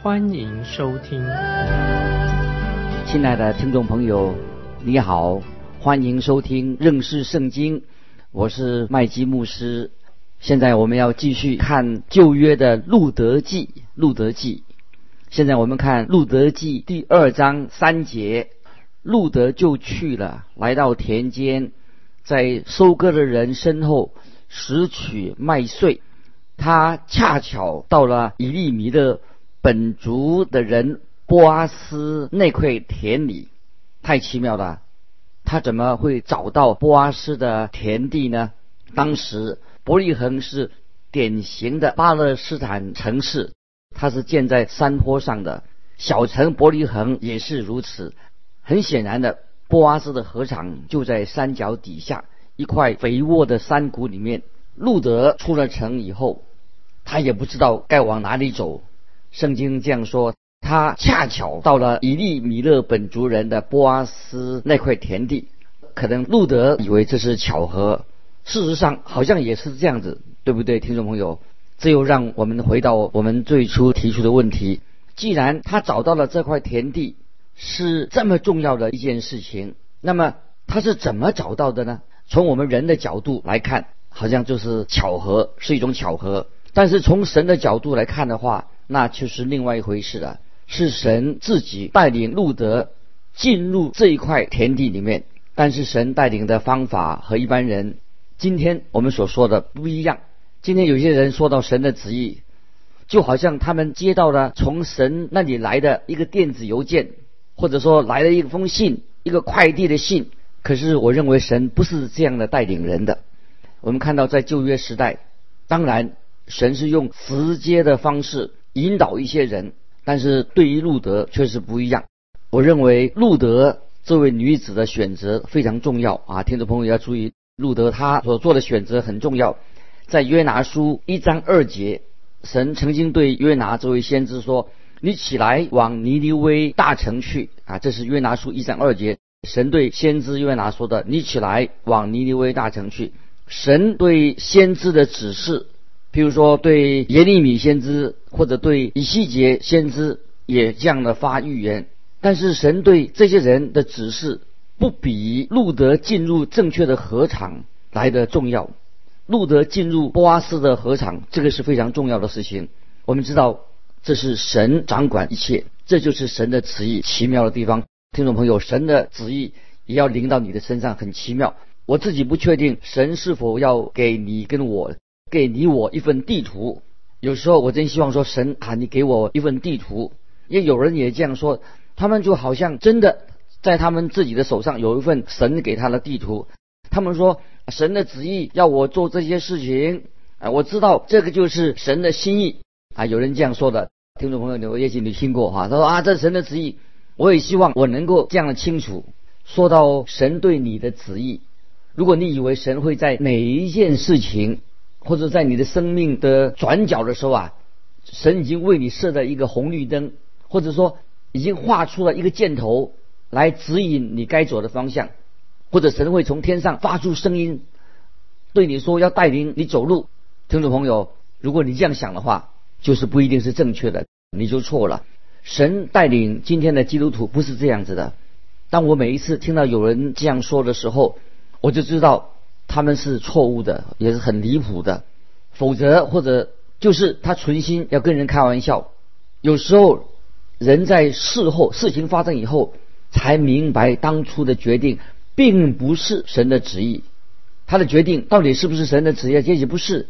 欢迎收听。亲爱的听众朋友，你好，欢迎收听认识圣经，我是麦基牧师。现在我们要继续看旧约的路德记，路德记。现在我们看路德记第二章三节，路德就去了，来到田间，在收割的人身后拾取麦穗。他恰巧到了以利米的本族的人波阿斯那块田里，太奇妙了！他怎么会找到波阿斯的田地呢？当时。伯利恒是典型的巴勒斯坦城市，它是建在山坡上的。小城伯利恒也是如此。很显然的，波阿斯的河场就在山脚底下一块肥沃的山谷里面。路德出了城以后，他也不知道该往哪里走。圣经这样说：他恰巧到了以利米勒本族人的波阿斯那块田地。可能路德以为这是巧合。事实上，好像也是这样子，对不对，听众朋友？这又让我们回到我们最初提出的问题：既然他找到了这块田地是这么重要的一件事情，那么他是怎么找到的呢？从我们人的角度来看，好像就是巧合，是一种巧合；但是从神的角度来看的话，那就是另外一回事了。是神自己带领路德进入这一块田地里面，但是神带领的方法和一般人。今天我们所说的不一样。今天有些人说到神的旨意，就好像他们接到了从神那里来的一个电子邮件，或者说来了一封信，一个快递的信。可是我认为神不是这样的带领人的。我们看到在旧约时代，当然神是用直接的方式引导一些人，但是对于路德却是不一样。我认为路德这位女子的选择非常重要啊，听众朋友要注意。路德他所做的选择很重要，在约拿书一章二节，神曾经对约拿这位先知说：“你起来往尼尼微大城去。”啊，这是约拿书一章二节，神对先知约拿说的：“你起来往尼尼微大城去。”神对先知的指示，譬如说对耶利米先知或者对以西结先知也这样的发预言，但是神对这些人的指示。不比路德进入正确的河场来的重要。路德进入波阿斯的河场，这个是非常重要的事情。我们知道，这是神掌管一切，这就是神的旨意。奇妙的地方，听众朋友，神的旨意也要临到你的身上，很奇妙。我自己不确定神是否要给你跟我，给你我一份地图。有时候我真希望说，神啊，你给我一份地图。也有人也这样说，他们就好像真的。在他们自己的手上有一份神给他的地图，他们说神的旨意要我做这些事情啊，我知道这个就是神的心意啊。有人这样说的，听众朋友，你也许你听过哈。他说啊，这是神的旨意，我也希望我能够这样的清楚。说到神对你的旨意，如果你以为神会在每一件事情或者在你的生命的转角的时候啊，神已经为你设了一个红绿灯，或者说已经画出了一个箭头。来指引你该走的方向，或者神会从天上发出声音，对你说要带领你走路。听众朋友，如果你这样想的话，就是不一定是正确的，你就错了。神带领今天的基督徒不是这样子的。当我每一次听到有人这样说的时候，我就知道他们是错误的，也是很离谱的。否则，或者就是他存心要跟人开玩笑。有时候人在事后事情发生以后。才明白当初的决定并不是神的旨意，他的决定到底是不是神的旨意？也许不是。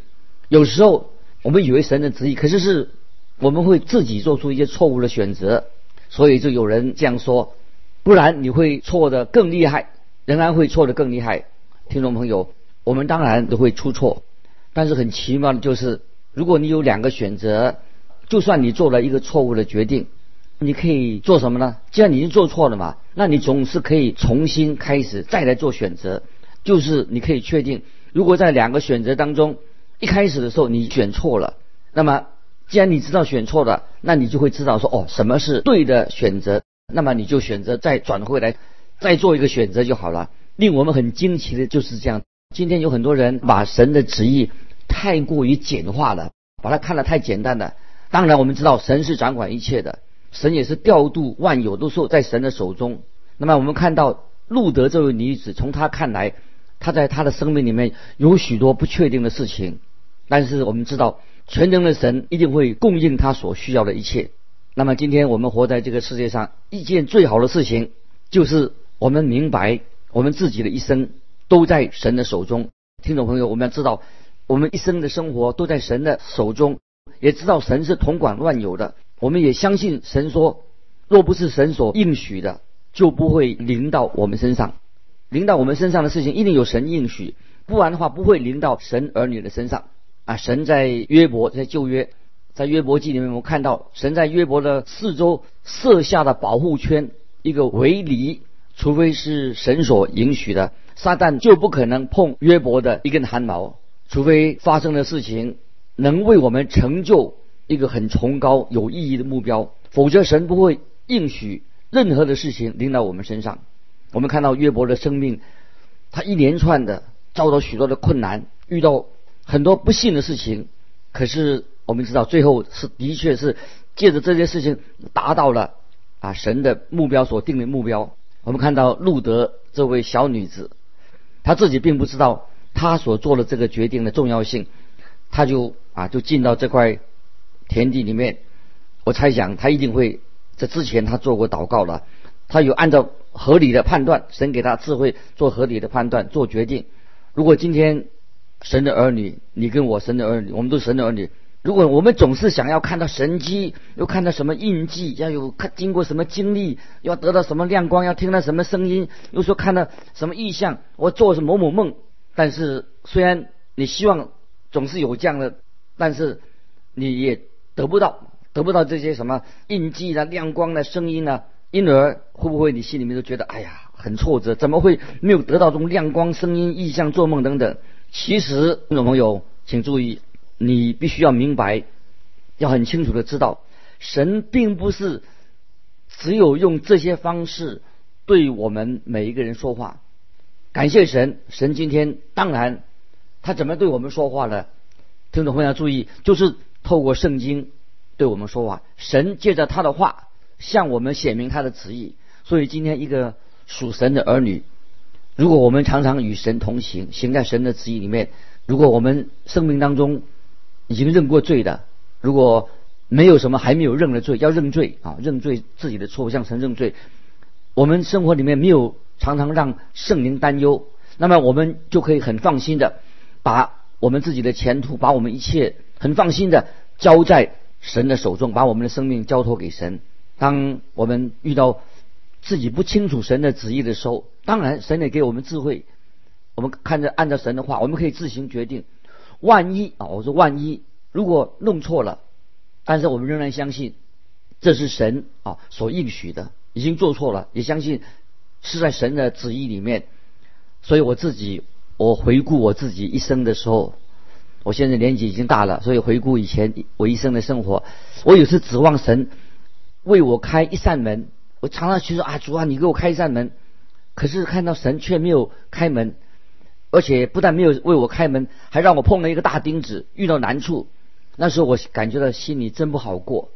有时候我们以为神的旨意，可是是我们会自己做出一些错误的选择，所以就有人这样说。不然你会错的更厉害，仍然会错的更厉害。听众朋友，我们当然都会出错，但是很奇妙的就是，如果你有两个选择，就算你做了一个错误的决定。你可以做什么呢？既然你已经做错了嘛，那你总是可以重新开始，再来做选择。就是你可以确定，如果在两个选择当中，一开始的时候你选错了，那么既然你知道选错了，那你就会知道说哦，什么是对的选择，那么你就选择再转回来，再做一个选择就好了。令我们很惊奇的就是这样。今天有很多人把神的旨意太过于简化了，把它看得太简单了。当然，我们知道神是掌管一切的，神也是调度万有都是在神的手中。那么，我们看到路德这位女子，从她看来，她在她的生命里面有许多不确定的事情，但是我们知道全能的神一定会供应她所需要的一切。那么，今天我们活在这个世界上，一件最好的事情就是我们明白我们自己的一生。都在神的手中，听众朋友，我们要知道，我们一生的生活都在神的手中，也知道神是统管万有的。我们也相信神说，若不是神所应许的，就不会临到我们身上。临到我们身上的事情，一定有神应许，不然的话，不会临到神儿女的身上。啊，神在约伯，在旧约，在约伯记里面，我们看到神在约伯的四周设下的保护圈，一个围篱，除非是神所允许的。撒旦就不可能碰约伯的一根汗毛，除非发生的事情能为我们成就一个很崇高有意义的目标，否则神不会应许任何的事情临到我们身上。我们看到约伯的生命，他一连串的遭到许多的困难，遇到很多不幸的事情，可是我们知道最后是的确是借着这些事情达到了啊神的目标所定的目标。我们看到路德这位小女子。她自己并不知道她所做的这个决定的重要性，她就啊就进到这块田地里面。我猜想他一定会在之前他做过祷告了，他有按照合理的判断，神给他智慧做合理的判断做决定。如果今天神的儿女，你跟我神的儿女，我们都神的儿女。如果我们总是想要看到神迹，又看到什么印记，要有看经过什么经历，要得到什么亮光，要听到什么声音，又说看到什么意象，我做是某某梦。但是虽然你希望总是有这样的，但是你也得不到，得不到这些什么印记啊、亮光的声音呢？因而会不会你心里面都觉得哎呀很挫折？怎么会没有得到这种亮光、声音、意象、做梦等等？其实，听众朋友请注意。你必须要明白，要很清楚的知道，神并不是只有用这些方式对我们每一个人说话。感谢神，神今天当然他怎么对我们说话呢？听众朋友要注意，就是透过圣经对我们说话。神借着他的话向我们显明他的旨意。所以今天一个属神的儿女，如果我们常常与神同行，行在神的旨意里面，如果我们生命当中，已经认过罪的，如果没有什么还没有认的罪，要认罪啊，认罪自己的错误向神认罪。我们生活里面没有常常让圣灵担忧，那么我们就可以很放心的把我们自己的前途，把我们一切很放心的交在神的手中，把我们的生命交托给神。当我们遇到自己不清楚神的旨意的时候，当然神也给我们智慧，我们看着按照神的话，我们可以自行决定。万一啊，我说万一如果弄错了，但是我们仍然相信这是神啊所应许的，已经做错了，也相信是在神的旨意里面。所以我自己，我回顾我自己一生的时候，我现在年纪已经大了，所以回顾以前我一生的生活，我有时指望神为我开一扇门，我常常去说啊主啊，你给我开一扇门，可是看到神却没有开门。而且不但没有为我开门，还让我碰了一个大钉子，遇到难处。那时候我感觉到心里真不好过。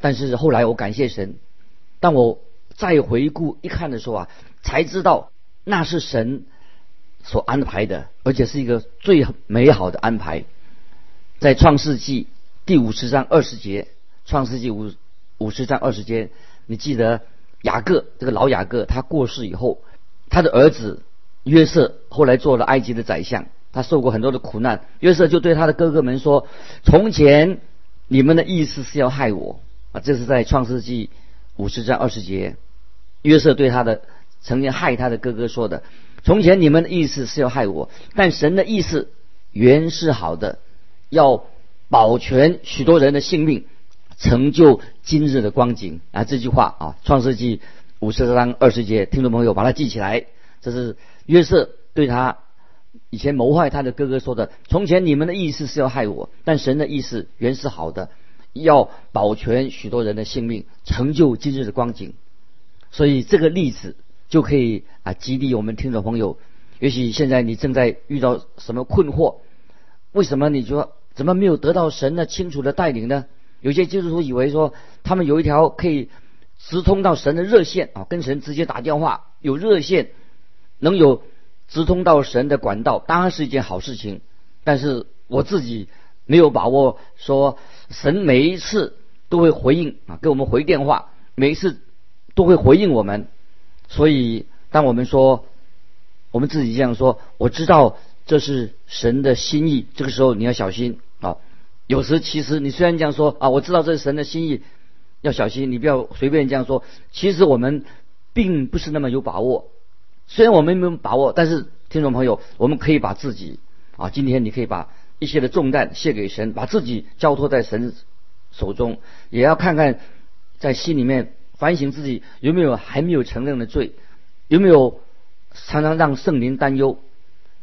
但是后来我感谢神，当我再回顾一看的时候啊，才知道那是神所安排的，而且是一个最美好的安排。在创世纪第五十章二十节，创世纪五五十章二十节，你记得雅各这个老雅各他过世以后，他的儿子。约瑟后来做了埃及的宰相，他受过很多的苦难。约瑟就对他的哥哥们说：“从前你们的意思是要害我啊！”这是在创世纪五十章二十节，约瑟对他的曾经害他的哥哥说的：“从前你们的意思是要害我，但神的意思原是好的，要保全许多人的性命。成就今日的光景啊！这句话啊，《创世纪》五十章二十节，听众朋友把它记起来。这是约瑟对他以前谋害他的哥哥说的：“从前你们的意思是要害我，但神的意思原是好的，要保全许多人的性命，成就今日的光景。”所以这个例子就可以啊激励我们听众朋友。也许现在你正在遇到什么困惑？为什么你说怎么没有得到神的清楚的带领呢？有些基督徒以为说，他们有一条可以直通到神的热线啊，跟神直接打电话，有热线，能有直通到神的管道，当然是一件好事情。但是我自己没有把握说，神每一次都会回应啊，给我们回电话，每一次都会回应我们。所以，当我们说我们自己这样说，我知道这是神的心意，这个时候你要小心啊。有时其实你虽然这样说啊，我知道这是神的心意，要小心，你不要随便这样说。其实我们并不是那么有把握。虽然我们没有把握，但是听众朋友，我们可以把自己啊，今天你可以把一些的重担卸给神，把自己交托在神手中，也要看看在心里面反省自己有没有还没有承认的罪，有没有常常让圣灵担忧。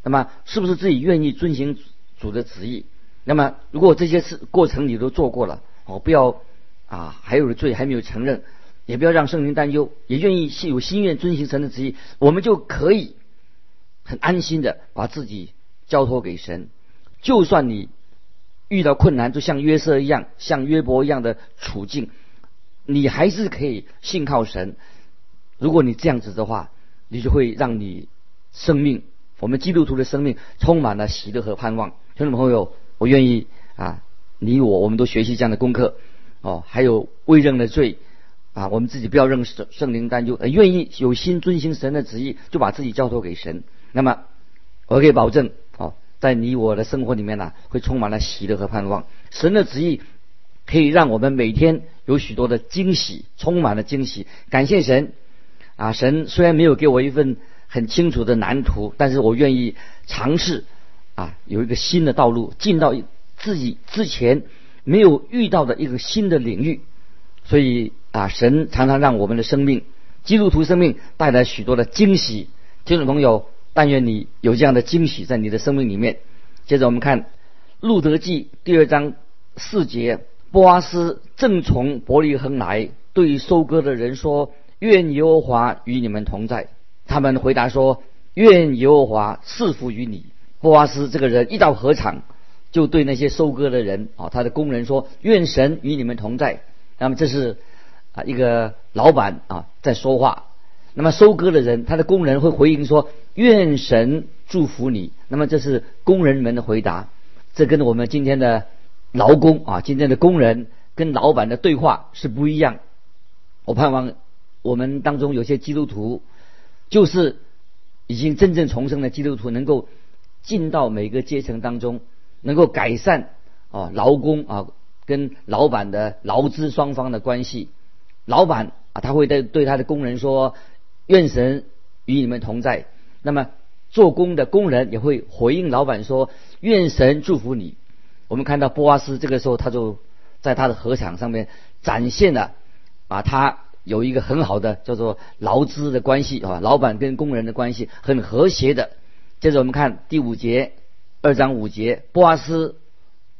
那么是不是自己愿意遵行主的旨意？那么，如果这些事过程你都做过了，哦，不要啊，还有的罪还没有承认，也不要让圣灵担忧，也愿意有心愿遵行神的旨意，我们就可以很安心的把自己交托给神。就算你遇到困难，就像约瑟一样，像约伯一样的处境，你还是可以信靠神。如果你这样子的话，你就会让你生命，我们基督徒的生命充满了喜乐和盼望。听众朋友。我愿意啊，你我我们都学习这样的功课哦。还有未认的罪啊，我们自己不要认圣圣灵担忧，愿意有心遵行神的旨意，就把自己交托给神。那么我可以保证哦，在你我的生活里面呢，会充满了喜乐和盼望。神的旨意可以让我们每天有许多的惊喜，充满了惊喜。感谢神啊！神虽然没有给我一份很清楚的蓝图，但是我愿意尝试。啊，有一个新的道路，进到自己之前没有遇到的一个新的领域，所以啊，神常常让我们的生命，基督徒生命带来许多的惊喜。听众朋友，但愿你有这样的惊喜在你的生命里面。接着我们看《路德记》第二章四节，波阿斯正从伯利恒来，对收割的人说：“愿耶和华与你们同在。”他们回答说：“愿耶和华赐福于你。”波阿斯这个人一到禾场，就对那些收割的人啊，他的工人说：“愿神与你们同在。”那么这是啊一个老板啊在说话。那么收割的人，他的工人会回应说：“愿神祝福你。”那么这是工人们的回答。这跟我们今天的劳工啊，今天的工人跟老板的对话是不一样。我盼望我们当中有些基督徒，就是已经真正重生的基督徒，能够。进到每个阶层当中，能够改善啊劳工啊跟老板的劳资双方的关系。老板啊他会对对他的工人说：“愿神与你们同在。”那么做工的工人也会回应老板说：“愿神祝福你。”我们看到波阿斯这个时候他就在他的禾场上面展现了啊他有一个很好的叫做劳资的关系啊，老板跟工人的关系很和谐的。接着我们看第五节，二章五节，波阿斯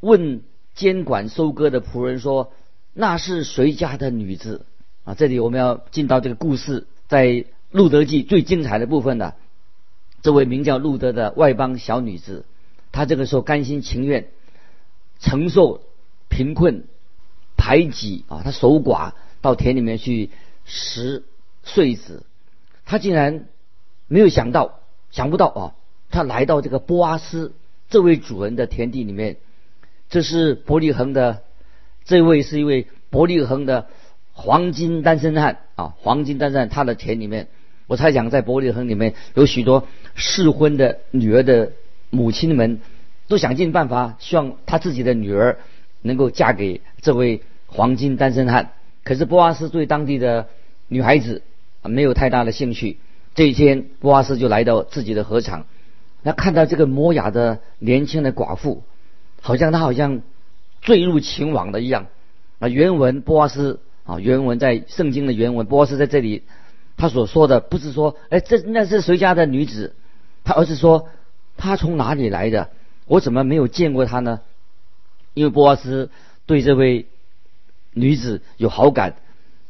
问监管收割的仆人说：“那是谁家的女子？”啊，这里我们要进到这个故事，在路德记最精彩的部分的，这位名叫路德的外邦小女子，她这个时候甘心情愿承受贫困排挤啊，她守寡到田里面去拾穗子，她竟然没有想到，想不到啊。他来到这个波阿斯这位主人的田地里面，这是伯利恒的，这位是一位伯利恒的黄金单身汉啊，黄金单身汉他的田里面，我猜想在伯利恒里面有许多适婚的女儿的母亲们，都想尽办法希望他自己的女儿能够嫁给这位黄金单身汉。可是波阿斯对当地的女孩子没有太大的兴趣。这一天，波阿斯就来到自己的禾场。那看到这个摩雅的年轻的寡妇，好像她好像坠入情网的一样。啊，原文波阿斯啊，原文在圣经的原文，波阿斯在这里他所说的不是说，哎，这那是谁家的女子，他而是说他从哪里来的，我怎么没有见过他呢？因为波阿斯对这位女子有好感，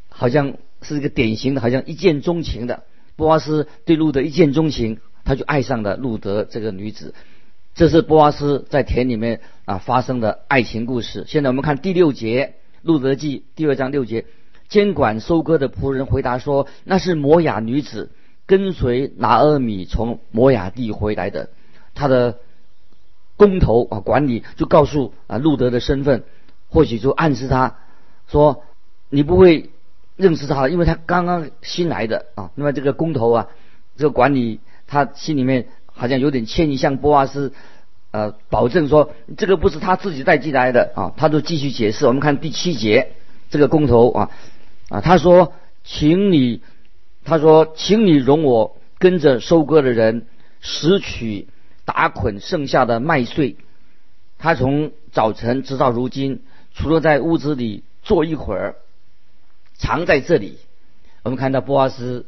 好像是一个典型的，好像一见钟情的。波阿斯对路德一见钟情，他就爱上了路德这个女子。这是波阿斯在田里面啊发生的爱情故事。现在我们看第六节《路德记》第二章六节，监管收割的仆人回答说：“那是摩雅女子，跟随拿阿米从摩雅地回来的。他的工头啊管理就告诉啊路德的身份，或许就暗示他说你不会认识他，因为他刚刚新来的啊。那么这个工头啊，这个管理他心里面。”好像有点歉意，向波阿斯，呃，保证说这个不是他自己带进来的啊。他就继续解释。我们看第七节，这个工头啊啊，他说，请你，他说，请你容我跟着收割的人拾取打捆剩下的麦穗。他从早晨直到如今，除了在屋子里坐一会儿，常在这里。我们看到波阿斯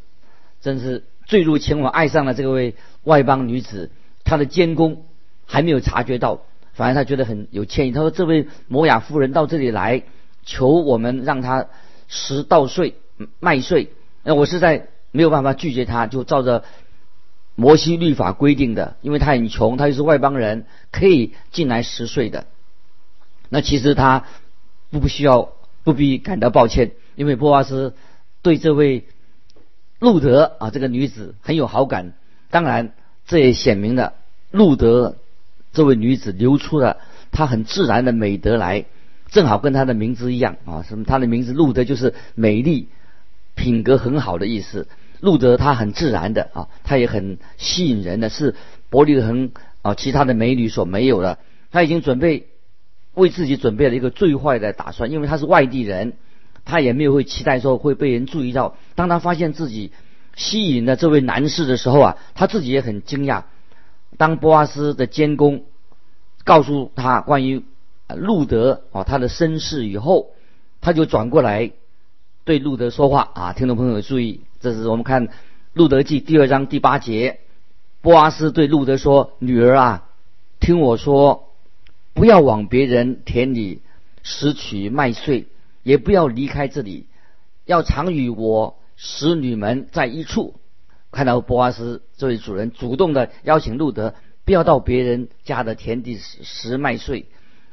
真是坠入情网，爱上了这位。外邦女子，她的监工还没有察觉到，反而他觉得很有歉意。他说：“这位摩雅夫人到这里来，求我们让她拾稻穗、麦穗。那我实在没有办法拒绝她，就照着摩西律法规定的，因为他很穷，他又是外邦人，可以进来拾穗的。那其实他不不需要不必感到抱歉，因为波阿斯对这位路德啊这个女子很有好感。”当然，这也显明了路德这位女子流出了她很自然的美德来，正好跟她的名字一样啊，什么？她的名字路德就是美丽、品格很好的意思。路德她很自然的啊，她也很吸引人的，是伯利恒啊其他的美女所没有的。她已经准备为自己准备了一个最坏的打算，因为她是外地人，她也没有会期待说会被人注意到。当她发现自己。吸引了这位男士的时候啊，他自己也很惊讶。当波阿斯的监工告诉他关于路德啊他的身世以后，他就转过来对路德说话啊。听众朋友注意，这是我们看《路德记》第二章第八节，波阿斯对路德说：“女儿啊，听我说，不要往别人田里拾取麦穗，也不要离开这里，要常与我。”使女们在一处，看到波阿斯这位主人主动的邀请路德，不要到别人家的田地拾麦穗，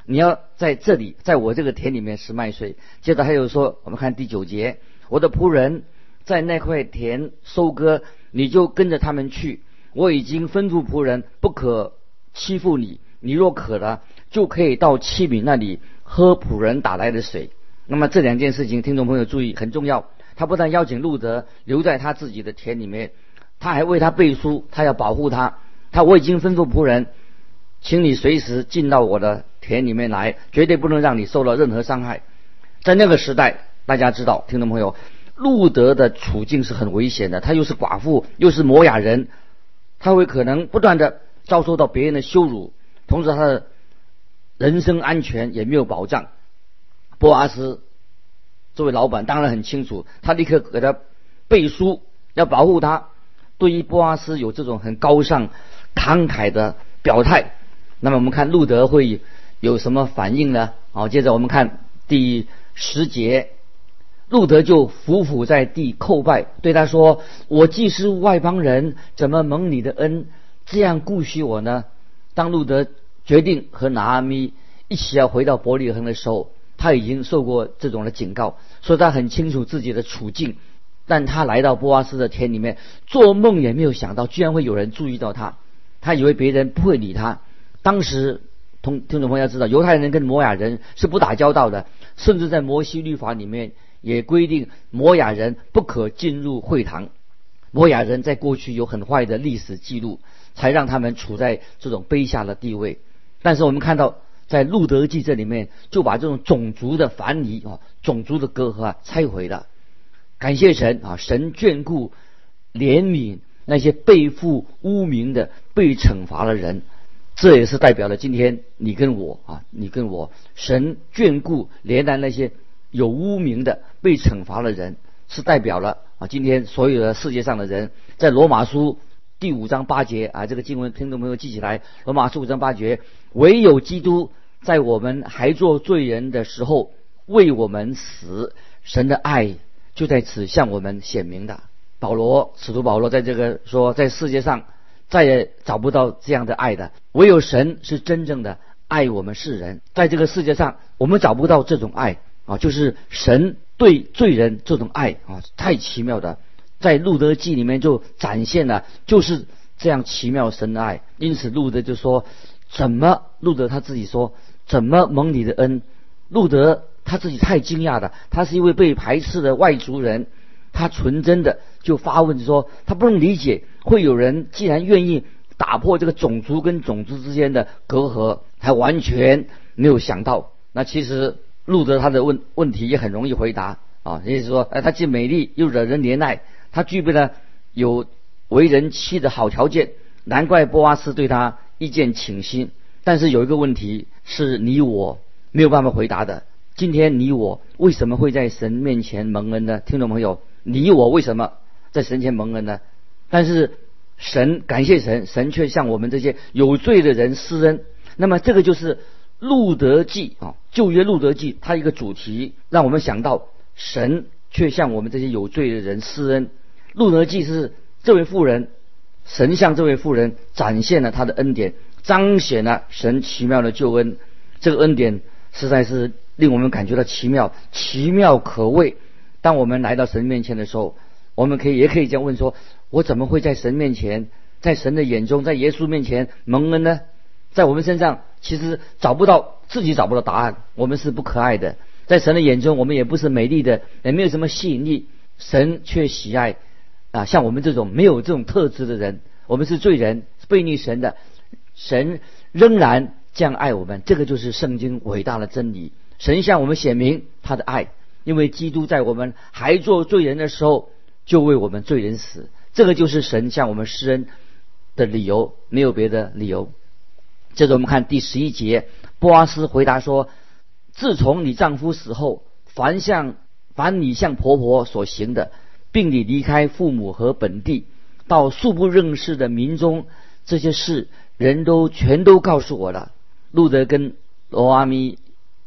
你要在这里，在我这个田里面拾麦穗。接着还有说，我们看第九节，我的仆人在那块田收割，你就跟着他们去。我已经吩咐仆人不可欺负你，你若渴了，就可以到器皿那里喝仆人打来的水。那么这两件事情，听众朋友注意，很重要。他不但邀请路德留在他自己的田里面，他还为他背书，他要保护他。他我已经吩咐仆人，请你随时进到我的田里面来，绝对不能让你受到任何伤害。在那个时代，大家知道，听众朋友，路德的处境是很危险的。他又是寡妇，又是摩雅人，他会可能不断的遭受到别人的羞辱，同时他的人身安全也没有保障。波阿斯。这位老板当然很清楚，他立刻给他背书，要保护他。对于波阿斯有这种很高尚、慷慨的表态，那么我们看路德会有什么反应呢？好，接着我们看第十节，路德就伏伏在地叩拜，对他说：“我既是外邦人，怎么蒙你的恩，这样顾惜我呢？”当路德决定和拿阿咪一起要回到伯利恒的时候。他已经受过这种的警告，说他很清楚自己的处境。但他来到波阿斯的田里面，做梦也没有想到，居然会有人注意到他。他以为别人不会理他。当时，同听众朋友要知道，犹太人跟摩雅人是不打交道的，甚至在摩西律法里面也规定，摩雅人不可进入会堂。摩雅人在过去有很坏的历史记录，才让他们处在这种卑下的地位。但是我们看到。在路德记这里面，就把这种种族的藩篱啊、种族的隔阂啊拆毁了。感谢神啊，神眷顾、怜悯那些背负污名的、被惩罚的人。这也是代表了今天你跟我啊，你跟我，神眷顾怜悯那些有污名的被惩罚的人，是代表了啊，今天所有的世界上的人，在罗马书第五章八节啊，这个经文听众朋友记起来，罗马书五章八节，唯有基督在我们还做罪人的时候为我们死，神的爱就在此向我们显明的。保罗使徒保罗在这个说，在世界上再也找不到这样的爱的，唯有神是真正的爱我们世人，在这个世界上我们找不到这种爱。啊，就是神对罪人这种爱啊，太奇妙的，在路德记里面就展现了，就是这样奇妙神的爱。因此路德就说：怎么路德他自己说，怎么蒙你的恩？路德他自己太惊讶了，他是一位被排斥的外族人，他纯真的就发问说：他不能理解，会有人既然愿意打破这个种族跟种族之间的隔阂，他完全没有想到，那其实。路德他的问问题也很容易回答啊，也就是说，哎，他既美丽又惹人怜爱，他具备了有为人妻的好条件，难怪波阿斯对他一见倾心。但是有一个问题是你我没有办法回答的。今天你我为什么会在神面前蒙恩呢？听众朋友，你我为什么在神前蒙恩呢？但是神感谢神，神却向我们这些有罪的人施恩。那么这个就是。路德记啊，旧约路德记，它一个主题让我们想到神却向我们这些有罪的人施恩。路德记是这位妇人，神向这位妇人展现了他的恩典，彰显了神奇妙的救恩。这个恩典实在是令我们感觉到奇妙，奇妙可畏。当我们来到神面前的时候，我们可以也可以这样问说：我怎么会在神面前，在神的眼中，在耶稣面前蒙恩呢？在我们身上，其实找不到自己找不到答案。我们是不可爱的，在神的眼中，我们也不是美丽的，也没有什么吸引力。神却喜爱啊，像我们这种没有这种特质的人，我们是罪人，背逆神的。神仍然这样爱我们，这个就是圣经伟大的真理。神向我们显明他的爱，因为基督在我们还做罪人的时候，就为我们罪人死。这个就是神向我们施恩的理由，没有别的理由。接着我们看第十一节，波阿斯回答说：“自从你丈夫死后，凡向凡你向婆婆所行的，并你离开父母和本地，到素不认识的民中，这些事人都全都告诉我了。”路德跟罗阿咪、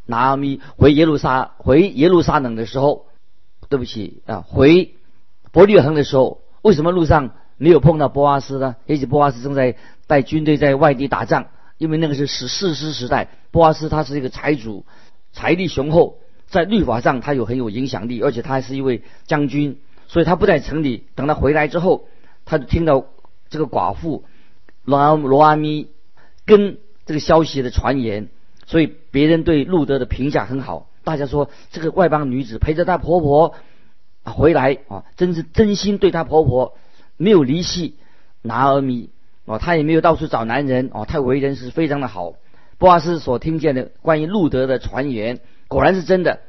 拿阿咪回耶路撒回耶路撒冷的时候，对不起啊，回伯利恒的时候，为什么路上没有碰到波阿斯呢？也许波阿斯正在带军队在外地打仗。因为那个是史士师时代，波阿斯他是一个财主，财力雄厚，在律法上他有很有影响力，而且他还是一位将军，所以他不在城里。等他回来之后，他就听到这个寡妇罗阿罗阿咪跟这个消息的传言，所以别人对路德的评价很好。大家说这个外邦女子陪着她婆婆回来啊，真是真心对她婆婆，没有离弃拿阿咪。哦，他也没有到处找男人哦，他为人是非常的好。波阿斯所听见的关于路德的传言，果然是真的。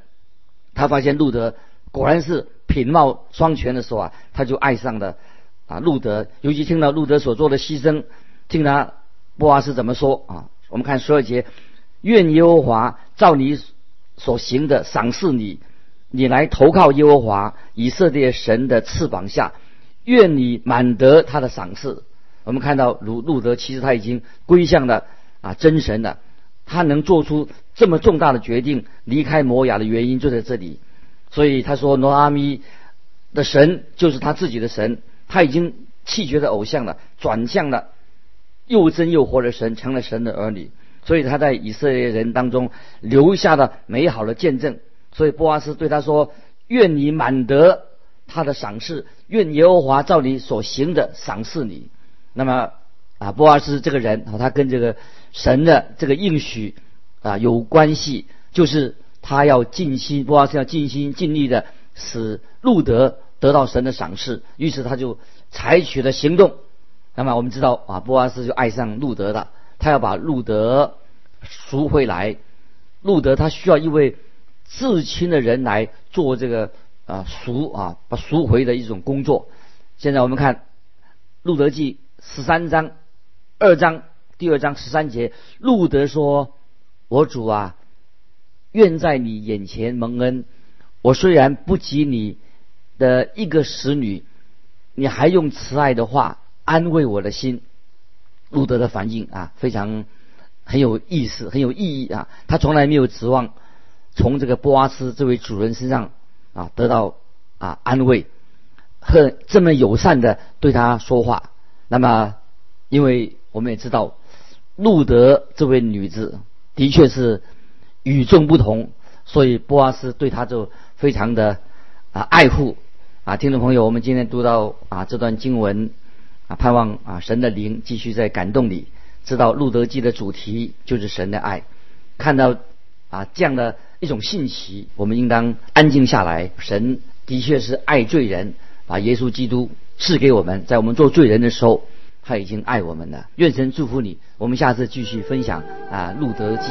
他发现路德果然是品貌双全的时候啊，他就爱上了啊路德。尤其听到路德所做的牺牲，听他波阿斯怎么说啊？我们看十二节：愿耶和华照你所行的赏赐你，你来投靠耶和华以色列神的翅膀下，愿你满得他的赏赐。我们看到路路德其实他已经归向了啊真神了，他能做出这么重大的决定离开摩雅的原因就在这里，所以他说挪阿咪的神就是他自己的神，他已经弃绝的偶像了，转向了又真又活的神，成了神的儿女，所以他在以色列人当中留下了美好的见证。所以波阿斯对他说：“愿你满得他的赏赐，愿耶和华照你所行的赏赐你。”那么啊，波阿斯这个人，他跟这个神的这个应许啊有关系，就是他要尽心，波阿斯要尽心尽力的使路德得到神的赏识，于是他就采取了行动。那么我们知道啊，波阿斯就爱上路德了，他要把路德赎回来。路德他需要一位至亲的人来做这个啊赎啊把赎回的一种工作。现在我们看路德记。十三章二章第二章十三节，路德说：“我主啊，愿在你眼前蒙恩，我虽然不及你的一个使女，你还用慈爱的话安慰我的心。路德的反应啊，非常很有意思，很有意义啊。他从来没有指望从这个波阿斯这位主人身上啊得到啊安慰，和这么友善的对他说话。那么，因为我们也知道，路德这位女子的确是与众不同，所以波阿斯对她就非常的啊爱护啊。听众朋友，我们今天读到啊这段经文啊，盼望啊神的灵继续在感动你，知道路德记的主题就是神的爱。看到啊这样的一种信息，我们应当安静下来。神的确是爱罪人，把耶稣基督。赐给我们，在我们做罪人的时候，他已经爱我们了。愿神祝福你。我们下次继续分享啊，《路德记》。